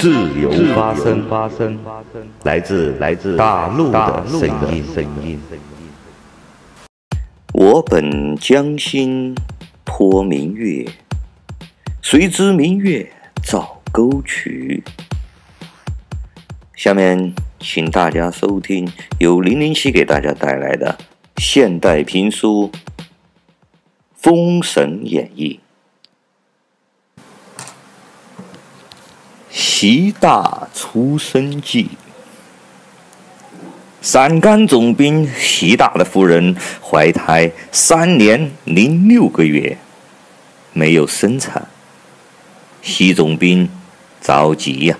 自由发声，发声，来自来自大陆的声音，声音。我本将心托明月，谁知明月照沟渠。下面，请大家收听由零零七给大家带来的现代评书《封神演义》。习大出生记。陕甘总兵习大的夫人怀胎三年零六个月，没有生产。习总兵着急呀、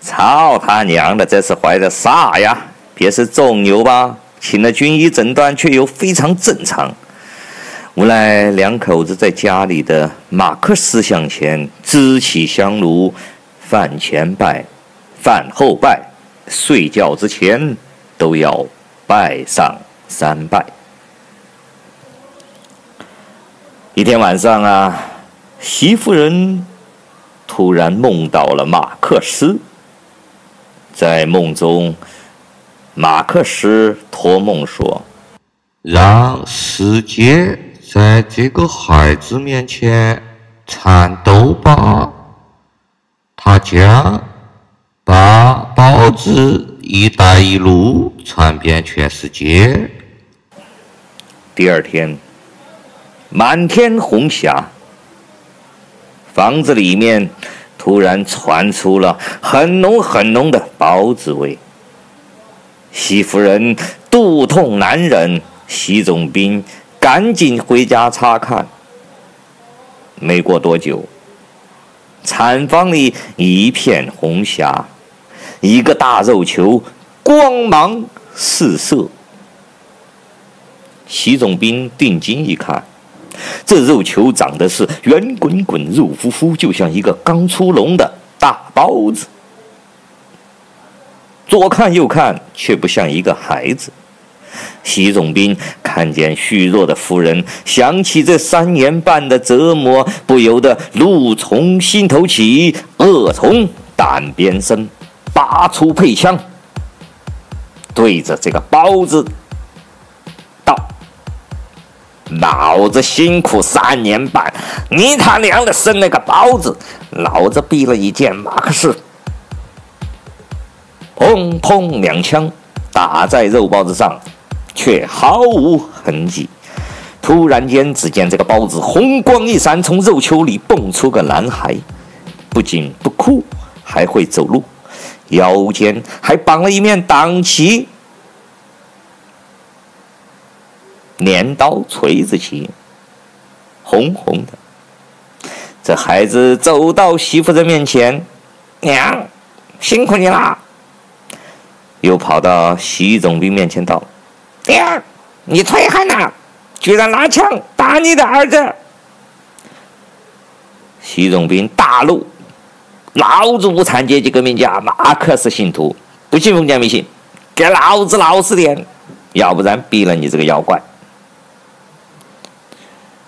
操他娘的，这是怀的啥呀？别是肿瘤吧？请了军医诊断，却又非常正常。无奈两口子在家里的马克思像前支起香炉，饭前拜，饭后拜，睡觉之前都要拜上三拜。一天晚上啊，习夫人突然梦到了马克思，在梦中，马克思托梦说：“让世界。”在这个孩子面前颤抖吧，他将把报纸“一带一路”传遍全世界。第二天，满天红霞，房子里面突然传出了很浓很浓的包子味。习夫人肚痛难忍，习总兵。赶紧回家查看。没过多久，产房里一片红霞，一个大肉球光芒四射。习总兵定睛一看，这肉球长得是圆滚滚、肉乎乎，就像一个刚出笼的大包子。左看右看，却不像一个孩子。习总兵看见虚弱的夫人，想起这三年半的折磨，不由得怒从心头起，恶从胆边生，拔出配枪，对着这个包子道：“老子辛苦三年半，你他娘的生了个包子，老子毙了一件马克思。”砰砰两枪打在肉包子上。却毫无痕迹。突然间，只见这个包子红光一闪，从肉球里蹦出个男孩，不仅不哭，还会走路，腰间还绑了一面党旗，镰刀锤子旗，红红的。这孩子走到媳妇的面前，娘，辛苦你啦。又跑到习总兵面前道。爹，你忒狠了，居然拿枪打你的儿子！习总兵大怒：“老子无产阶级革命家，马克思信徒，不信封建迷信，给老子老实点，要不然毙了你这个妖怪！”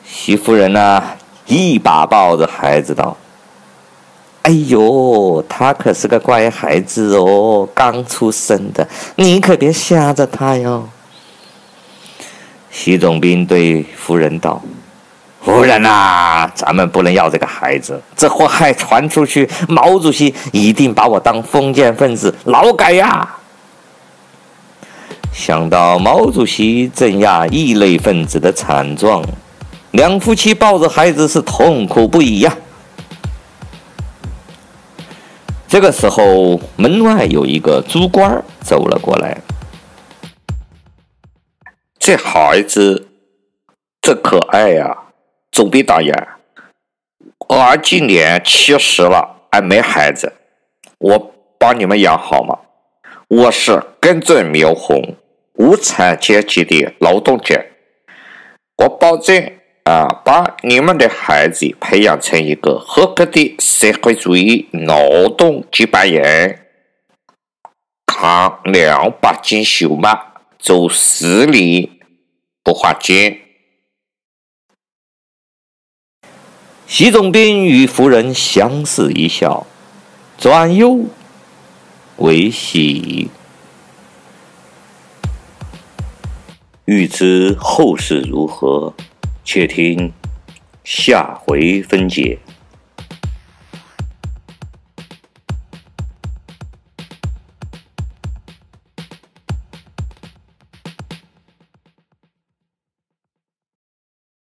徐夫人呢，一把抱着孩子道：“哎呦，他可是个乖孩子哦，刚出生的，你可别吓着他哟。”习总兵对夫人道：“夫人呐、咱们不能要这个孩子，这祸害传出去，毛主席一定把我当封建分子劳改呀！”想到毛主席镇压异类分子的惨状，两夫妻抱着孩子是痛苦不已呀。这个时候，门外有一个猪倌走了过来。这孩子真可爱呀，总兵大爷，我今年七十了，还没孩子，我帮你们养好吗？我是根正苗红、无产阶级的劳动者，我保证啊，把你们的孩子培养成一个合格的社会主义劳动接班人，扛两把金手锚，走十里。不花钱。习总兵与夫人相视一笑，转忧为喜。欲知后事如何，且听下回分解。